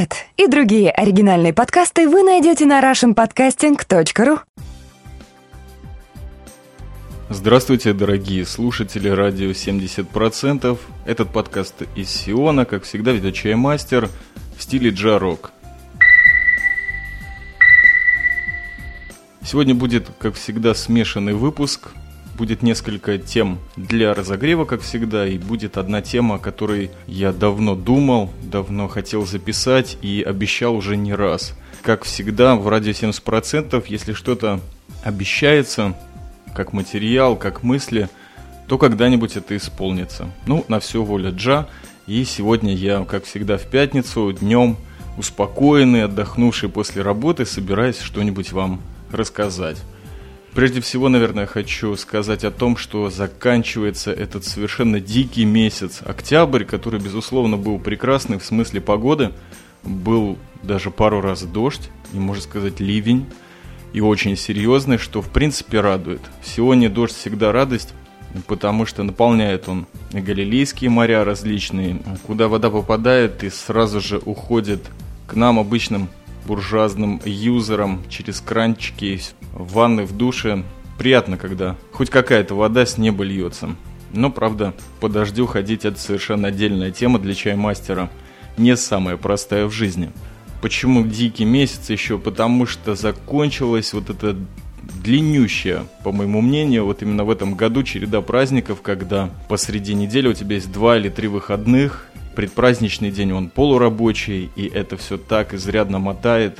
Этот и другие оригинальные подкасты вы найдете на russianpodcasting.ru Здравствуйте, дорогие слушатели радио 70%. Этот подкаст из Сиона, как всегда, ведет чаймастер в стиле джарок. Сегодня будет, как всегда, смешанный выпуск. Будет несколько тем для разогрева, как всегда, и будет одна тема, о которой я давно думал, давно хотел записать и обещал уже не раз. Как всегда, в радио 70%, если что-то обещается, как материал, как мысли, то когда-нибудь это исполнится. Ну, на все воля Джа. И сегодня я, как всегда, в пятницу, днем, успокоенный, отдохнувший после работы, собираюсь что-нибудь вам рассказать. Прежде всего, наверное, хочу сказать о том, что заканчивается этот совершенно дикий месяц, октябрь, который, безусловно, был прекрасный в смысле погоды. Был даже пару раз дождь, и, можно сказать, ливень, и очень серьезный, что, в принципе, радует. Сегодня дождь всегда радость, потому что наполняет он галилейские моря различные, куда вода попадает и сразу же уходит к нам, обычным буржуазным юзерам через кранчики в ванны, в душе. Приятно, когда хоть какая-то вода с неба льется. Но, правда, по дождю ходить это совершенно отдельная тема для чаймастера. Не самая простая в жизни. Почему дикий месяц еще? Потому что закончилась вот эта длиннющая, по моему мнению, вот именно в этом году череда праздников, когда посреди недели у тебя есть два или три выходных, предпраздничный день он полурабочий, и это все так изрядно мотает.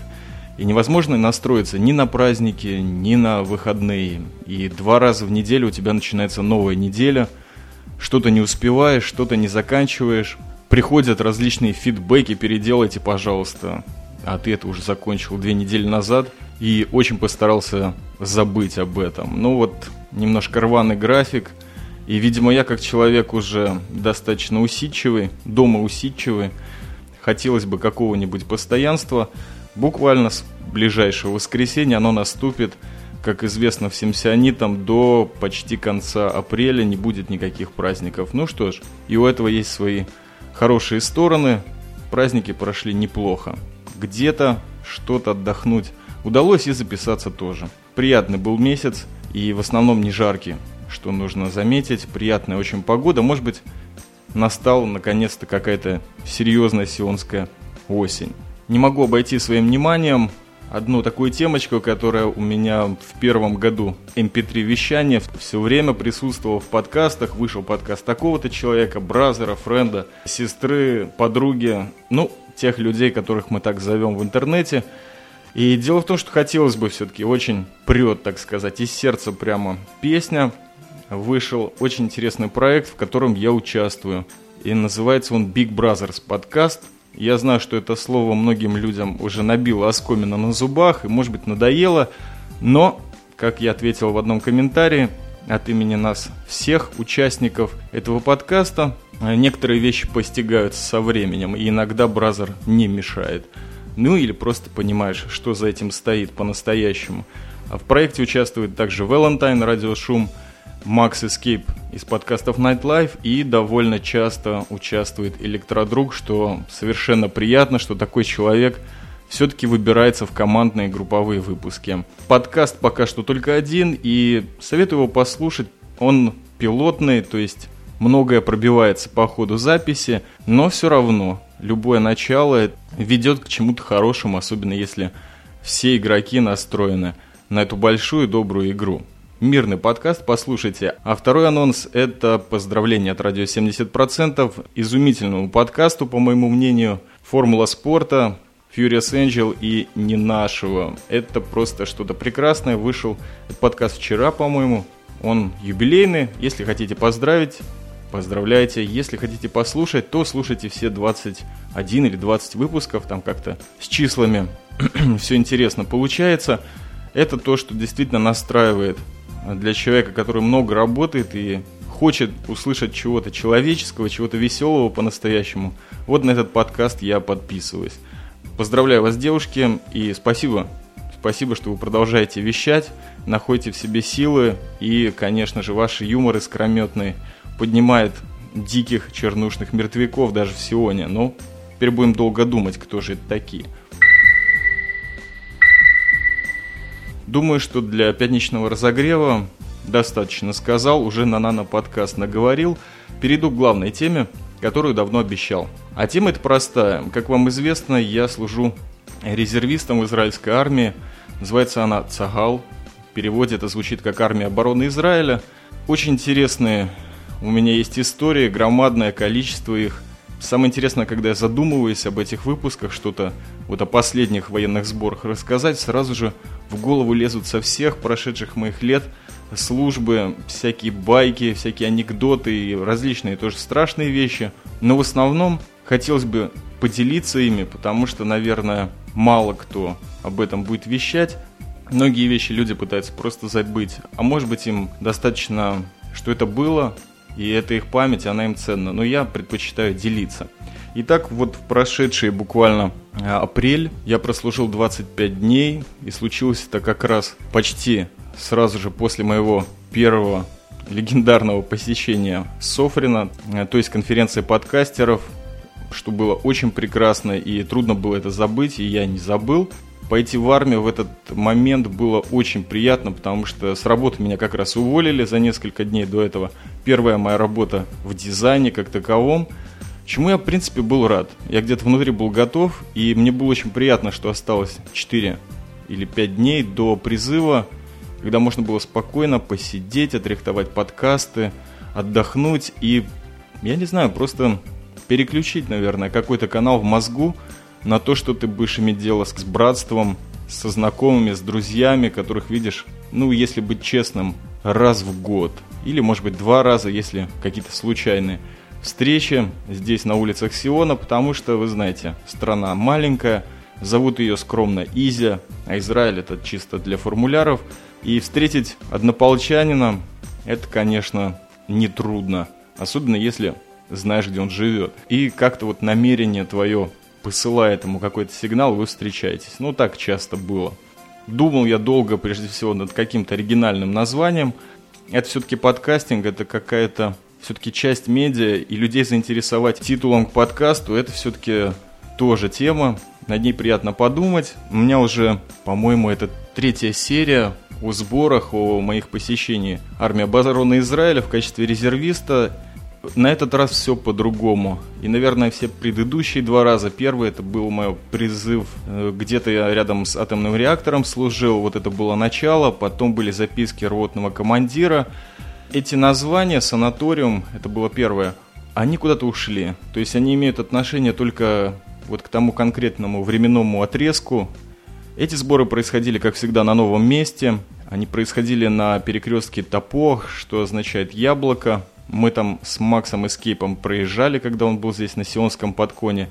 И невозможно настроиться ни на праздники, ни на выходные. И два раза в неделю у тебя начинается новая неделя. Что-то не успеваешь, что-то не заканчиваешь. Приходят различные фидбэки, переделайте, пожалуйста. А ты это уже закончил две недели назад. И очень постарался забыть об этом. Ну вот, немножко рваный график – и, видимо, я как человек уже достаточно усидчивый, дома усидчивый, хотелось бы какого-нибудь постоянства. Буквально с ближайшего воскресенья оно наступит. Как известно всем сионитам, до почти конца апреля не будет никаких праздников. Ну что ж, и у этого есть свои хорошие стороны. Праздники прошли неплохо. Где-то что-то отдохнуть удалось и записаться тоже. Приятный был месяц и в основном не жаркий что нужно заметить. Приятная очень погода. Может быть, настала наконец-то какая-то серьезная сионская осень. Не могу обойти своим вниманием одну такую темочку, которая у меня в первом году MP3 вещания все время присутствовала в подкастах. Вышел подкаст такого-то человека, бразера, френда, сестры, подруги, ну, тех людей, которых мы так зовем в интернете. И дело в том, что хотелось бы все-таки очень прет, так сказать, из сердца прямо песня вышел очень интересный проект, в котором я участвую. И называется он Big Brothers подкаст. Я знаю, что это слово многим людям уже набило оскомина на зубах и, может быть, надоело. Но, как я ответил в одном комментарии, от имени нас всех участников этого подкаста, некоторые вещи постигаются со временем, и иногда бразер не мешает. Ну или просто понимаешь, что за этим стоит по-настоящему. А в проекте участвует также Valentine, Радиошум, Шум, Макс Escape из подкастов Nightlife и довольно часто участвует Электродруг, что совершенно приятно, что такой человек все-таки выбирается в командные групповые выпуски. Подкаст пока что только один, и советую его послушать. Он пилотный, то есть многое пробивается по ходу записи, но все равно любое начало ведет к чему-то хорошему, особенно если все игроки настроены на эту большую добрую игру мирный подкаст, послушайте. А второй анонс – это поздравление от радио 70%, изумительному подкасту, по моему мнению, «Формула спорта», Furious Angel и не нашего. Это просто что-то прекрасное. Вышел этот подкаст вчера, по-моему. Он юбилейный. Если хотите поздравить, поздравляйте. Если хотите послушать, то слушайте все 21 или 20 выпусков. Там как-то с числами все интересно получается. Это то, что действительно настраивает для человека, который много работает и хочет услышать чего-то человеческого, чего-то веселого по-настоящему, вот на этот подкаст я подписываюсь. Поздравляю вас, девушки, и спасибо. Спасибо, что вы продолжаете вещать, находите в себе силы, и, конечно же, ваш юмор искрометный поднимает диких чернушных мертвяков даже в Сионе. Ну, теперь будем долго думать, кто же это такие. Думаю, что для пятничного разогрева достаточно сказал, уже на нано-подкаст наговорил. Перейду к главной теме, которую давно обещал. А тема это простая. Как вам известно, я служу резервистом в израильской армии. Называется она «Цагал». В переводе это звучит как «Армия обороны Израиля». Очень интересные у меня есть истории, громадное количество их. Самое интересное, когда я задумываюсь об этих выпусках, что-то вот о последних военных сборах рассказать, сразу же в голову лезут со всех прошедших моих лет службы, всякие байки, всякие анекдоты и различные тоже страшные вещи. Но в основном хотелось бы поделиться ими, потому что, наверное, мало кто об этом будет вещать. Многие вещи люди пытаются просто забыть, а может быть им достаточно, что это было, и это их память, она им ценна. Но я предпочитаю делиться. Итак, вот в прошедший буквально а, апрель я прослужил 25 дней, и случилось это как раз почти сразу же после моего первого легендарного посещения Софрина, а, то есть конференции подкастеров, что было очень прекрасно и трудно было это забыть, и я не забыл. Пойти в армию в этот момент было очень приятно, потому что с работы меня как раз уволили за несколько дней до этого. Первая моя работа в дизайне как таковом – Чему я, в принципе, был рад. Я где-то внутри был готов, и мне было очень приятно, что осталось 4 или 5 дней до призыва, когда можно было спокойно посидеть, отрихтовать подкасты, отдохнуть и, я не знаю, просто переключить, наверное, какой-то канал в мозгу на то, что ты будешь иметь дело с братством, со знакомыми, с друзьями, которых видишь, ну, если быть честным, раз в год. Или, может быть, два раза, если какие-то случайные встречи здесь на улицах Сиона, потому что, вы знаете, страна маленькая, зовут ее скромно Изя, а Израиль это чисто для формуляров. И встретить однополчанина, это, конечно, нетрудно, особенно если знаешь, где он живет. И как-то вот намерение твое посылает ему какой-то сигнал, вы встречаетесь. Ну, так часто было. Думал я долго, прежде всего, над каким-то оригинальным названием. Это все-таки подкастинг, это какая-то все-таки часть медиа и людей заинтересовать титулом к подкасту, это все-таки тоже тема. Над ней приятно подумать. У меня уже, по-моему, это третья серия о сборах, о моих посещении армии обороны Израиля в качестве резервиста. На этот раз все по-другому. И, наверное, все предыдущие два раза. Первый это был мой призыв, э, где-то я рядом с атомным реактором служил, вот это было начало. Потом были записки ротного командира эти названия, санаториум, это было первое, они куда-то ушли. То есть они имеют отношение только вот к тому конкретному временному отрезку. Эти сборы происходили, как всегда, на новом месте. Они происходили на перекрестке Топох, что означает яблоко. Мы там с Максом Эскейпом проезжали, когда он был здесь на Сионском подконе,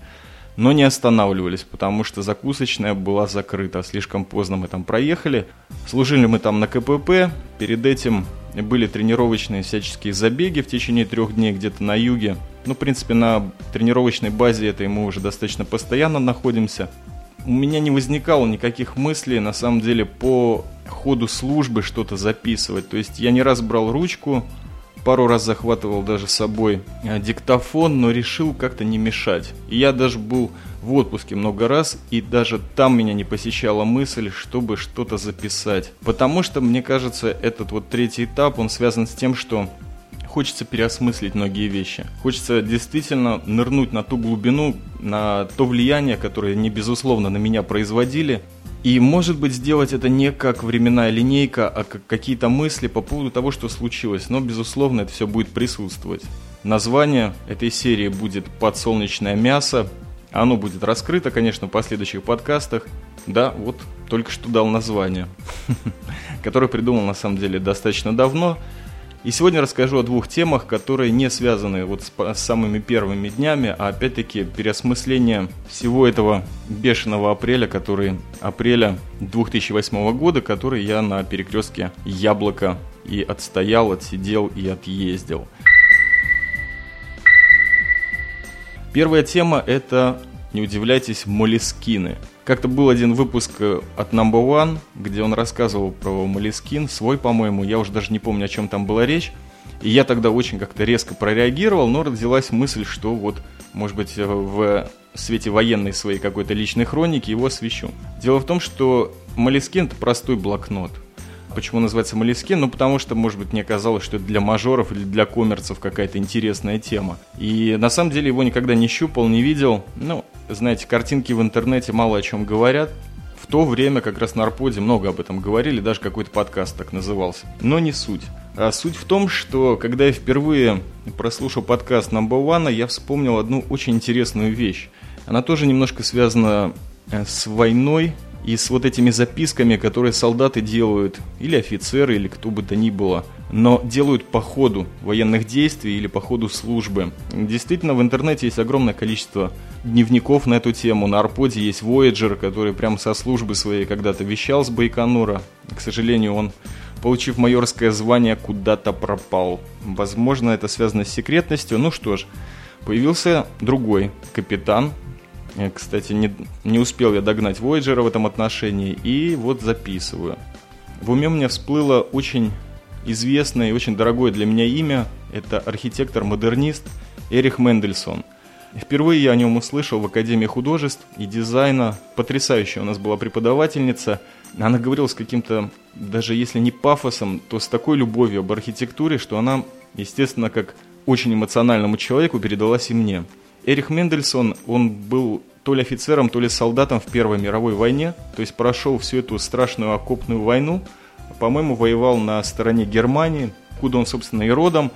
но не останавливались, потому что закусочная была закрыта. Слишком поздно мы там проехали. Служили мы там на КПП. Перед этим были тренировочные всяческие забеги в течение трех дней где-то на юге. Ну, в принципе, на тренировочной базе этой мы уже достаточно постоянно находимся. У меня не возникало никаких мыслей, на самом деле, по ходу службы что-то записывать. То есть я не раз брал ручку, пару раз захватывал даже с собой э, диктофон, но решил как-то не мешать. Я даже был в отпуске много раз, и даже там меня не посещала мысль, чтобы что-то записать. Потому что, мне кажется, этот вот третий этап, он связан с тем, что хочется переосмыслить многие вещи. Хочется действительно нырнуть на ту глубину, на то влияние, которое не безусловно на меня производили, и, может быть, сделать это не как временная линейка, а как какие-то мысли по поводу того, что случилось. Но, безусловно, это все будет присутствовать. Название этой серии будет «Подсолнечное мясо». Оно будет раскрыто, конечно, в последующих подкастах. Да, вот только что дал название, которое придумал на самом деле достаточно давно. И сегодня расскажу о двух темах, которые не связаны вот с, с самыми первыми днями, а опять-таки переосмысление всего этого бешеного апреля, который апреля 2008 года, который я на перекрестке Яблоко и отстоял, отсидел и отъездил. Первая тема это, не удивляйтесь, молескины – как-то был один выпуск э, от Number One, где он рассказывал про Малискин, свой, по-моему, я уже даже не помню, о чем там была речь. И я тогда очень как-то резко прореагировал, но родилась мысль, что вот, может быть, э, в свете военной своей какой-то личной хроники его освещу. Дело в том, что Молескин – это простой блокнот. Почему называется Молескин? Ну, потому что, может быть, мне казалось, что это для мажоров или для коммерцев какая-то интересная тема. И на самом деле его никогда не щупал, не видел. Ну, знаете, картинки в интернете мало о чем говорят. В то время как раз на Арподе много об этом говорили, даже какой-то подкаст так назывался. Но не суть. А суть в том, что когда я впервые прослушал подкаст Number One, я вспомнил одну очень интересную вещь. Она тоже немножко связана э, с войной и с вот этими записками, которые солдаты делают, или офицеры, или кто бы то ни было, но делают по ходу военных действий или по ходу службы. Действительно, в интернете есть огромное количество дневников на эту тему. На Арподе есть Voyager, который прямо со службы своей когда-то вещал с Байконура. К сожалению, он получив майорское звание, куда-то пропал. Возможно, это связано с секретностью. Ну что ж, появился другой капитан. Э, кстати, не, не успел я догнать Voyager в этом отношении, и вот записываю. В уме мне всплыло очень известное и очень дорогое для меня имя. Это архитектор-модернист Эрих Мендельсон. Впервые я о нем услышал в Академии художеств и дизайна. Потрясающая у нас была преподавательница – она говорила с каким-то, даже если не пафосом, то с такой любовью об архитектуре, что она, естественно, как очень эмоциональному человеку передалась и мне. Эрих Мендельсон, он был то ли офицером, то ли солдатом в Первой мировой войне, то есть прошел всю эту страшную окопную войну, по-моему, воевал на стороне Германии, куда он, собственно, и родом,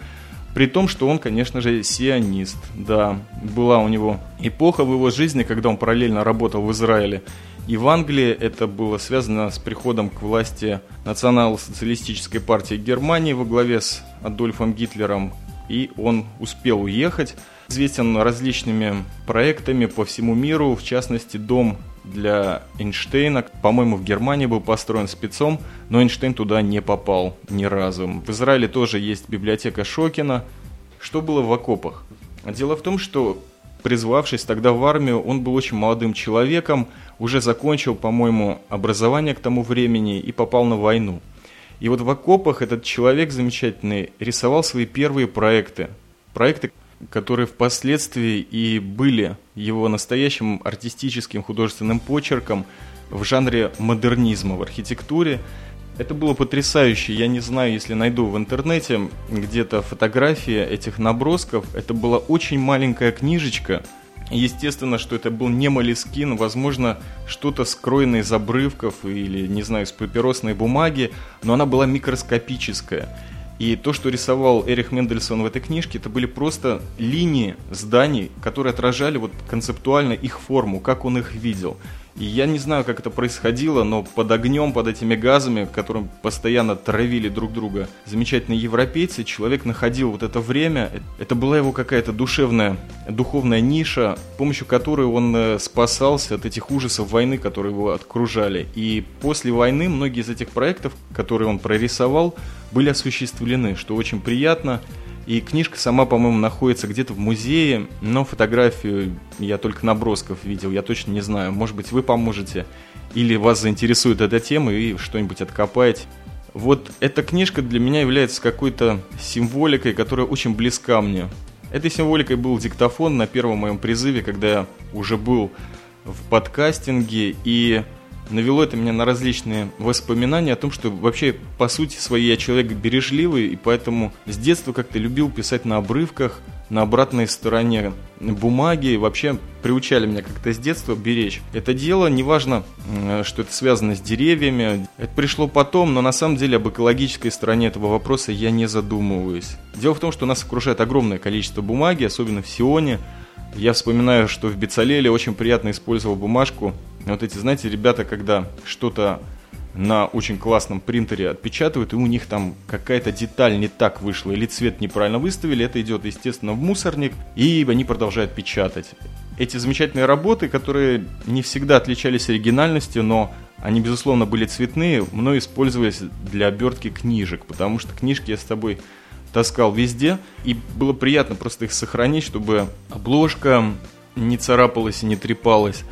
при том, что он, конечно же, сионист. Да, была у него эпоха в его жизни, когда он параллельно работал в Израиле и в Англии это было связано с приходом к власти национал-социалистической партии Германии во главе с Адольфом Гитлером. И он успел уехать. Известен различными проектами по всему миру, в частности, дом для Эйнштейна, по-моему, в Германии был построен спецом, но Эйнштейн туда не попал ни разу. В Израиле тоже есть библиотека Шокина. Что было в окопах? Дело в том, что призвавшись тогда в армию, он был очень молодым человеком, уже закончил, по-моему, образование к тому времени и попал на войну. И вот в окопах этот человек замечательный рисовал свои первые проекты. Проекты, которые впоследствии и были его настоящим артистическим художественным почерком в жанре модернизма в архитектуре. Это было потрясающе. Я не знаю, если найду в интернете где-то фотографии этих набросков. Это была очень маленькая книжечка. Естественно, что это был не молескин, возможно, что-то скроенное из обрывков или, не знаю, из папиросной бумаги, но она была микроскопическая. И то, что рисовал Эрих Мендельсон в этой книжке, это были просто линии зданий, которые отражали вот концептуально их форму, как он их видел. И я не знаю, как это происходило, но под огнем, под этими газами, которым постоянно травили друг друга замечательные европейцы, человек находил вот это время. Это была его какая-то душевная, духовная ниша, с помощью которой он э, спасался от этих ужасов войны, которые его окружали. И после войны многие из этих проектов, которые он прорисовал, были осуществлены, что очень приятно. И книжка сама, по-моему, находится где-то в музее, но фотографию я только набросков видел, я точно не знаю. Может быть, вы поможете, или вас заинтересует эта тема и что-нибудь откопаете. Вот эта книжка для меня является какой-то символикой, которая очень близка мне. Этой символикой был диктофон на первом моем призыве, когда я уже был в подкастинге, и навело это меня на различные воспоминания о том, что вообще по сути своей я человек бережливый, и поэтому с детства как-то любил писать на обрывках, на обратной стороне бумаги, вообще приучали меня как-то с детства беречь. Это дело, неважно, что это связано с деревьями, это пришло потом, но на самом деле об экологической стороне этого вопроса я не задумываюсь. Дело в том, что нас окружает огромное количество бумаги, особенно в Сионе, я вспоминаю, что в Бицалеле очень приятно использовал бумажку. Вот эти, знаете, ребята, когда что-то на очень классном принтере отпечатывают, и у них там какая-то деталь не так вышла, или цвет неправильно выставили, это идет, естественно, в мусорник, и они продолжают печатать. Эти замечательные работы, которые не всегда отличались оригинальностью, но они, безусловно, были цветные, мной использовались для обертки книжек, потому что книжки я с тобой таскал везде, и было приятно просто их сохранить, чтобы обложка не царапалась и не трепалась.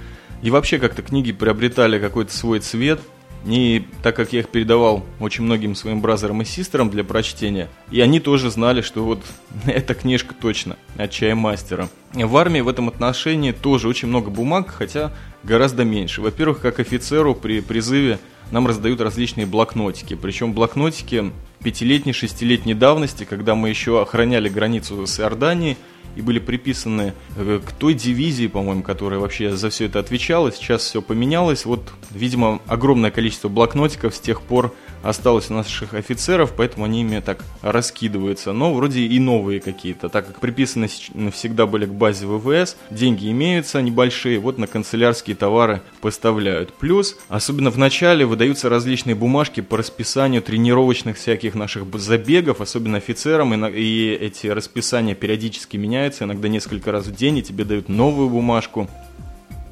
И вообще как-то книги приобретали какой-то свой цвет. И так как я их передавал очень многим своим бразерам и сестрам для прочтения, и они тоже знали, что вот эта книжка точно от чая мастера. В армии в этом отношении тоже очень много бумаг, хотя гораздо меньше. Во-первых, как офицеру при призыве нам раздают различные блокнотики. Причем блокнотики пятилетней, шестилетней давности, когда мы еще охраняли границу с Иорданией, и были приписаны э, к той дивизии, по-моему, которая вообще за все это отвечала. Сейчас все поменялось. Вот, видимо, огромное количество блокнотиков с тех пор осталось у наших офицеров, поэтому они ими так раскидываются. Но вроде и новые какие-то, так как приписаны всегда были к базе ВВС, деньги имеются небольшие, вот на канцелярские товары поставляют. Плюс, особенно в начале, выдаются различные бумажки по расписанию тренировочных всяких наших забегов, особенно офицерам, и эти расписания периодически меняются иногда несколько раз в день, и тебе дают новую бумажку.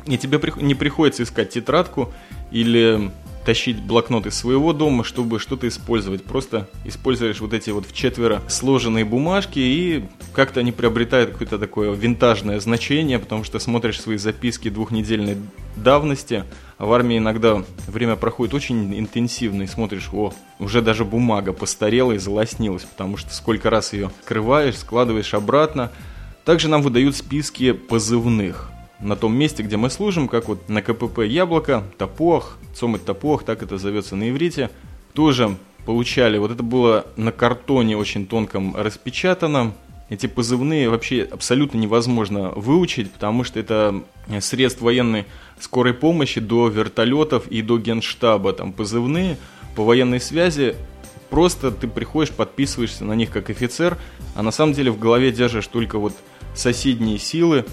И тебе не приходится искать тетрадку или тащить блокнот из своего дома, чтобы что-то использовать. Просто используешь вот эти вот в четверо сложенные бумажки, и как-то они приобретают какое-то такое винтажное значение, потому что смотришь свои записки двухнедельной давности, а в армии иногда время проходит очень интенсивно, и смотришь, о, уже даже бумага постарела и залоснилась, потому что сколько раз ее скрываешь, складываешь обратно. Также нам выдают списки позывных на том месте, где мы служим, как вот на КПП «Яблоко», «Топох», «Цомыть Топох», так это зовется на иврите, тоже получали, вот это было на картоне очень тонком распечатано, эти позывные вообще абсолютно невозможно выучить, потому что это средств военной скорой помощи до вертолетов и до генштаба, там позывные. По военной связи, просто ты приходишь, подписываешься на них как офицер, а на самом деле в голове держишь только вот соседние силы,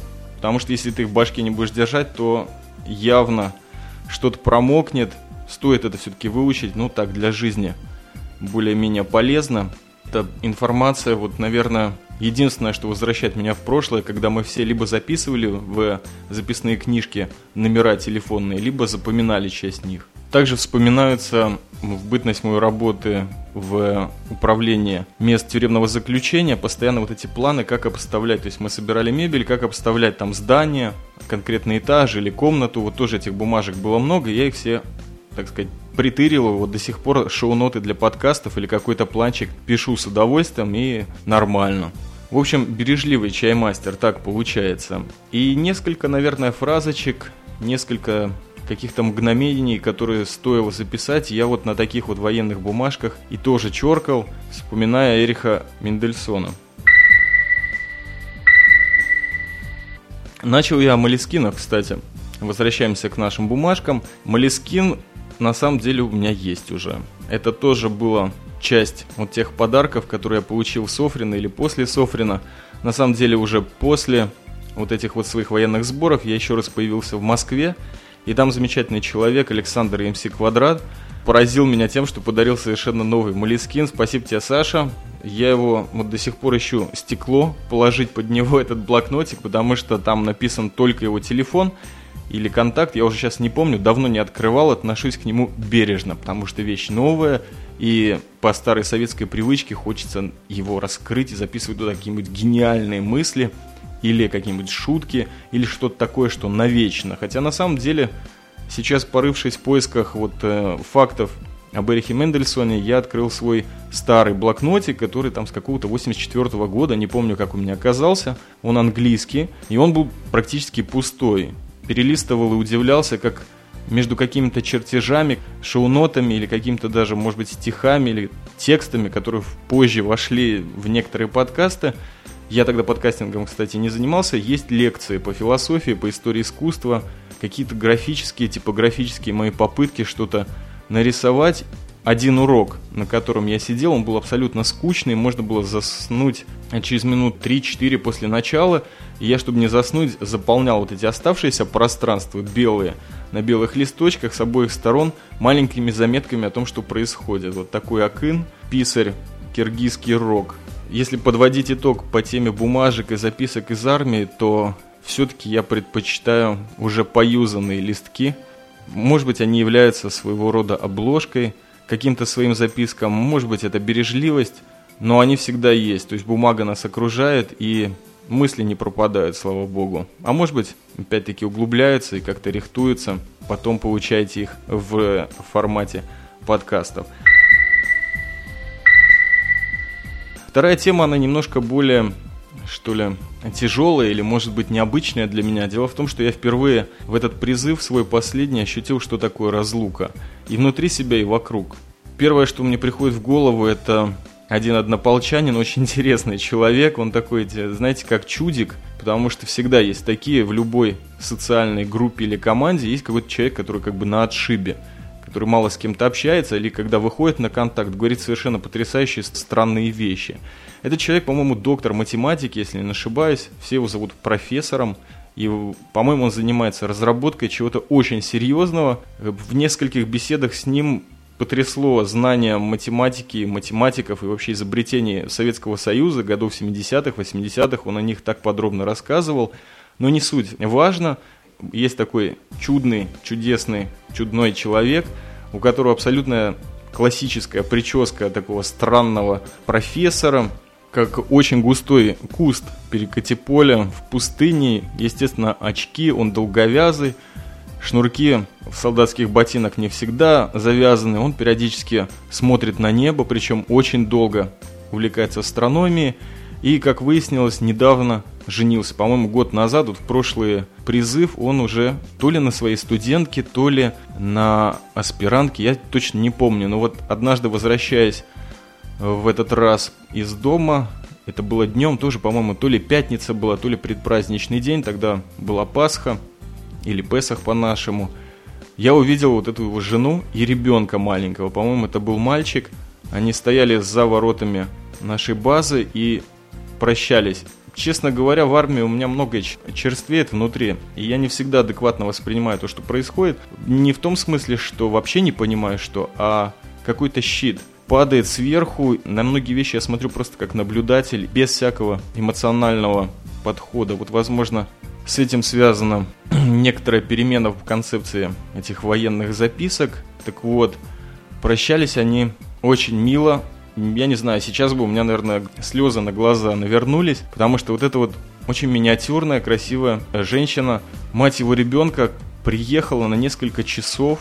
Потому что если ты их в башке не будешь держать, то явно что-то промокнет. Стоит это все-таки выучить, ну так, для жизни более-менее полезно. Это информация, вот, наверное, единственное, что возвращает меня в прошлое, когда мы все либо записывали в записные книжки номера телефонные, либо запоминали часть них. Также вспоминаются в бытность моей работы в управлении мест тюремного заключения постоянно вот эти планы, как обставлять. То есть мы собирали мебель, как обставлять там здание, конкретный этаж или комнату. Вот тоже этих бумажек было много, я их все, так сказать, притырил. Вот до сих пор шоу-ноты для подкастов или какой-то планчик пишу с удовольствием и нормально. В общем, бережливый чаймастер, так получается. И несколько, наверное, фразочек, несколько каких-то мгновений, которые стоило записать, я вот на таких вот военных бумажках и тоже черкал, вспоминая Эриха Мендельсона. Начал я Малискина, кстати. Возвращаемся к нашим бумажкам. Малискин на самом деле у меня есть уже. Это тоже была часть вот тех подарков, которые я получил Софрина или после Софрина. На самом деле уже после вот этих вот своих военных сборов я еще раз появился в Москве и там замечательный человек, Александр МС Квадрат, поразил меня тем, что подарил совершенно новый Малискин. Спасибо тебе, Саша. Я его вот до сих пор ищу стекло, положить под него этот блокнотик, потому что там написан только его телефон или контакт, я уже сейчас не помню, давно не открывал, отношусь к нему бережно, потому что вещь новая, и по старой советской привычке хочется его раскрыть и записывать туда какие-нибудь гениальные мысли – или какие-нибудь шутки, или что-то такое, что навечно. Хотя на самом деле, сейчас порывшись в поисках вот э, фактов об Эрихе Мендельсоне, я открыл свой старый блокнотик, который там с какого-то 84 -го года, не помню, как у меня оказался. Он английский, и он был практически пустой. Перелистывал и удивлялся, как между какими-то чертежами, шоу-нотами или какими-то даже, может быть, стихами или текстами, которые позже вошли в некоторые подкасты, я тогда подкастингом, кстати, не занимался. Есть лекции по философии, по истории искусства, какие-то графические, типографические мои попытки что-то нарисовать. Один урок, на котором я сидел, он был абсолютно скучный, можно было заснуть через минут 3-4 после начала. И я, чтобы не заснуть, заполнял вот эти оставшиеся пространства белые на белых листочках с обоих сторон маленькими заметками о том, что происходит. Вот такой акын, писарь, киргизский рок – если подводить итог по теме бумажек и записок из армии, то все-таки я предпочитаю уже поюзанные листки. Может быть, они являются своего рода обложкой каким-то своим запискам, может быть, это бережливость, но они всегда есть. То есть бумага нас окружает, и мысли не пропадают, слава богу. А может быть, опять-таки углубляются и как-то рихтуются. Потом получаете их в формате подкастов. Вторая тема, она немножко более, что ли, тяжелая или, может быть, необычная для меня. Дело в том, что я впервые в этот призыв, свой последний, ощутил, что такое разлука. И внутри себя, и вокруг. Первое, что мне приходит в голову, это один однополчанин, очень интересный человек, он такой, знаете, как чудик, потому что всегда есть такие в любой социальной группе или команде, есть какой-то человек, который как бы на отшибе который мало с кем-то общается, или когда выходит на контакт, говорит совершенно потрясающие странные вещи. Этот человек, по-моему, доктор математики, если не ошибаюсь, все его зовут профессором, и, по-моему, он занимается разработкой чего-то очень серьезного. В нескольких беседах с ним потрясло знание математики, математиков и вообще изобретений Советского Союза годов 70-х, 80-х. Он о них так подробно рассказывал. Но не суть. Важно, есть такой чудный, чудесный, чудной человек – у которого абсолютно классическая прическа такого странного профессора, как очень густой куст перекати-поля в пустыне, естественно, очки, он долговязый, шнурки в солдатских ботинок не всегда завязаны, он периодически смотрит на небо, причем очень долго увлекается астрономией, и, как выяснилось, недавно женился. По-моему, год назад, вот в прошлый призыв, он уже то ли на своей студентке, то ли на аспирантке, я точно не помню. Но вот однажды, возвращаясь в этот раз из дома, это было днем, тоже, по-моему, то ли пятница была, то ли предпраздничный день, тогда была Пасха, или Песах по-нашему. Я увидел вот эту его жену и ребенка маленького, по-моему, это был мальчик. Они стояли за воротами нашей базы и прощались. Честно говоря, в армии у меня многое черствеет внутри, и я не всегда адекватно воспринимаю то, что происходит. Не в том смысле, что вообще не понимаю, что, а какой-то щит падает сверху. На многие вещи я смотрю просто как наблюдатель, без всякого эмоционального подхода. Вот, возможно, с этим связана некоторая перемена в концепции этих военных записок. Так вот, прощались они очень мило, я не знаю, сейчас бы у меня, наверное, слезы на глаза навернулись, потому что вот эта вот очень миниатюрная, красивая женщина, мать его ребенка, приехала на несколько часов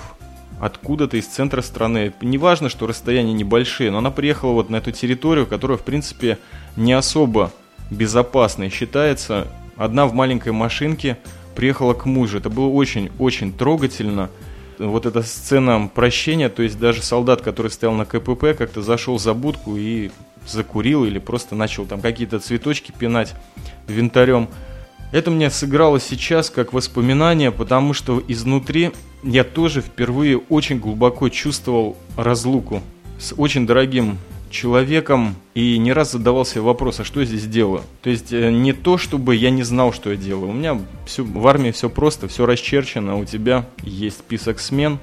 откуда-то из центра страны. Неважно, что расстояния небольшие, но она приехала вот на эту территорию, которая, в принципе, не особо безопасной считается. Одна в маленькой машинке приехала к мужу. Это было очень-очень трогательно вот эта сцена прощения, то есть даже солдат, который стоял на КПП, как-то зашел за будку и закурил или просто начал там какие-то цветочки пинать винтарем. Это мне сыграло сейчас как воспоминание, потому что изнутри я тоже впервые очень глубоко чувствовал разлуку с очень дорогим человеком и не раз задавался вопрос, а что я здесь делаю? То есть э, не то, чтобы я не знал, что я делаю. У меня все, в армии все просто, все расчерчено, у тебя есть список смен,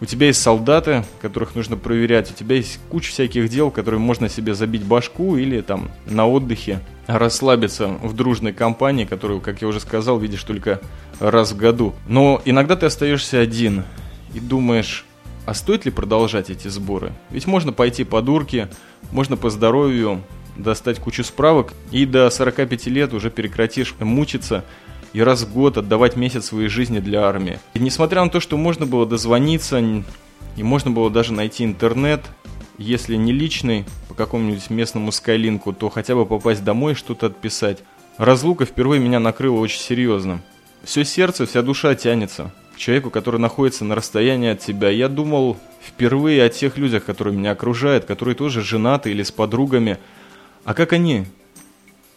у тебя есть солдаты, которых нужно проверять, у тебя есть куча всяких дел, которые можно себе забить башку или там на отдыхе расслабиться в дружной компании, которую, как я уже сказал, видишь только раз в году. Но иногда ты остаешься один и думаешь, а стоит ли продолжать эти сборы? Ведь можно пойти по дурке, можно по здоровью достать кучу справок, и до 45 лет уже прекратишь мучиться и раз в год отдавать месяц своей жизни для армии. И несмотря на то, что можно было дозвониться, и можно было даже найти интернет, если не личный, по какому-нибудь местному скайлинку, то хотя бы попасть домой и что-то отписать. Разлука впервые меня накрыла очень серьезно. Все сердце, вся душа тянется человеку, который находится на расстоянии от тебя. Я думал впервые о тех людях, которые меня окружают, которые тоже женаты или с подругами. А как они?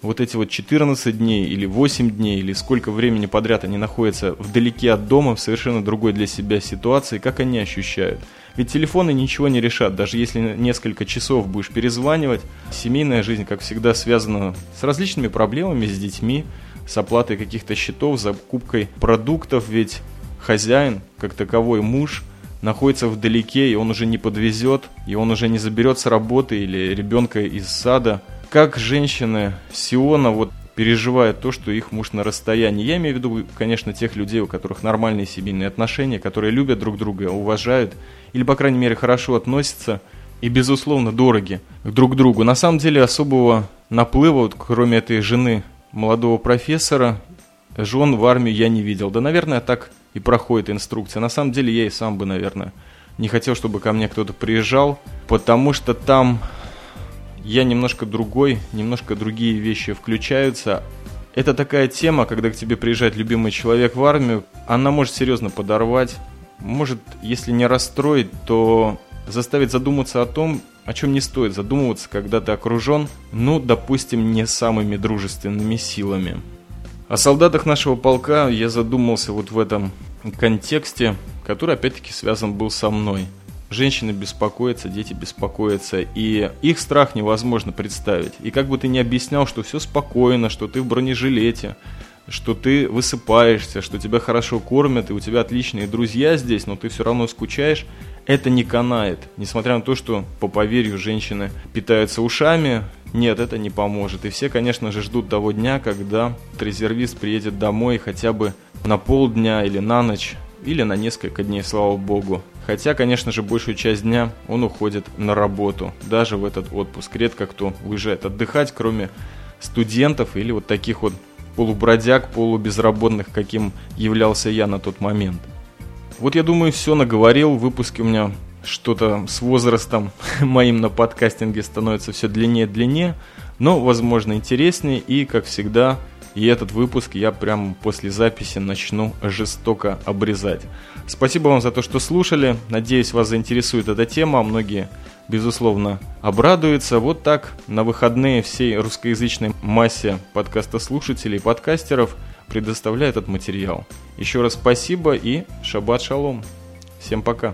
Вот эти вот 14 дней или 8 дней, или сколько времени подряд они находятся вдалеке от дома, в совершенно другой для себя ситуации, как они ощущают? Ведь телефоны ничего не решат, даже если несколько часов будешь перезванивать. Семейная жизнь, как всегда, связана с различными проблемами, с детьми, с оплатой каких-то счетов, закупкой продуктов, ведь хозяин, как таковой муж, находится вдалеке, и он уже не подвезет, и он уже не заберет с работы или ребенка из сада. Как женщины Сиона вот переживают то, что их муж на расстоянии. Я имею в виду, конечно, тех людей, у которых нормальные семейные отношения, которые любят друг друга, уважают, или, по крайней мере, хорошо относятся и, безусловно, дороги друг другу. На самом деле, особого наплыва, вот, кроме этой жены молодого профессора. Жен в армию я не видел. Да, наверное, так и проходит инструкция. На самом деле я и сам бы, наверное, не хотел, чтобы ко мне кто-то приезжал, потому что там я немножко другой, немножко другие вещи включаются. Это такая тема, когда к тебе приезжает любимый человек в армию, она может серьезно подорвать, может, если не расстроить, то заставить задуматься о том, о чем не стоит задумываться, когда ты окружен, ну, допустим, не самыми дружественными силами. О солдатах нашего полка я задумался вот в этом контексте, который опять-таки связан был со мной. Женщины беспокоятся, дети беспокоятся, и их страх невозможно представить. И как бы ты ни объяснял, что все спокойно, что ты в бронежилете, что ты высыпаешься, что тебя хорошо кормят, и у тебя отличные друзья здесь, но ты все равно скучаешь, это не канает. Несмотря на то, что, по поверью, женщины питаются ушами, нет, это не поможет. И все, конечно же, ждут того дня, когда резервист приедет домой хотя бы на полдня или на ночь, или на несколько дней, слава богу. Хотя, конечно же, большую часть дня он уходит на работу, даже в этот отпуск. Редко кто уезжает отдыхать, кроме студентов или вот таких вот полубродяг, полубезработных, каким являлся я на тот момент. Вот я думаю, все наговорил. Выпуски у меня что-то с возрастом моим на подкастинге становится все длиннее и длиннее, но, возможно, интереснее. И, как всегда, и этот выпуск я прямо после записи начну жестоко обрезать. Спасибо вам за то, что слушали. Надеюсь, вас заинтересует эта тема. Многие, безусловно, обрадуются. Вот так на выходные всей русскоязычной массе подкастослушателей и подкастеров предоставляю этот материал. Еще раз спасибо и шаббат шалом. Всем пока.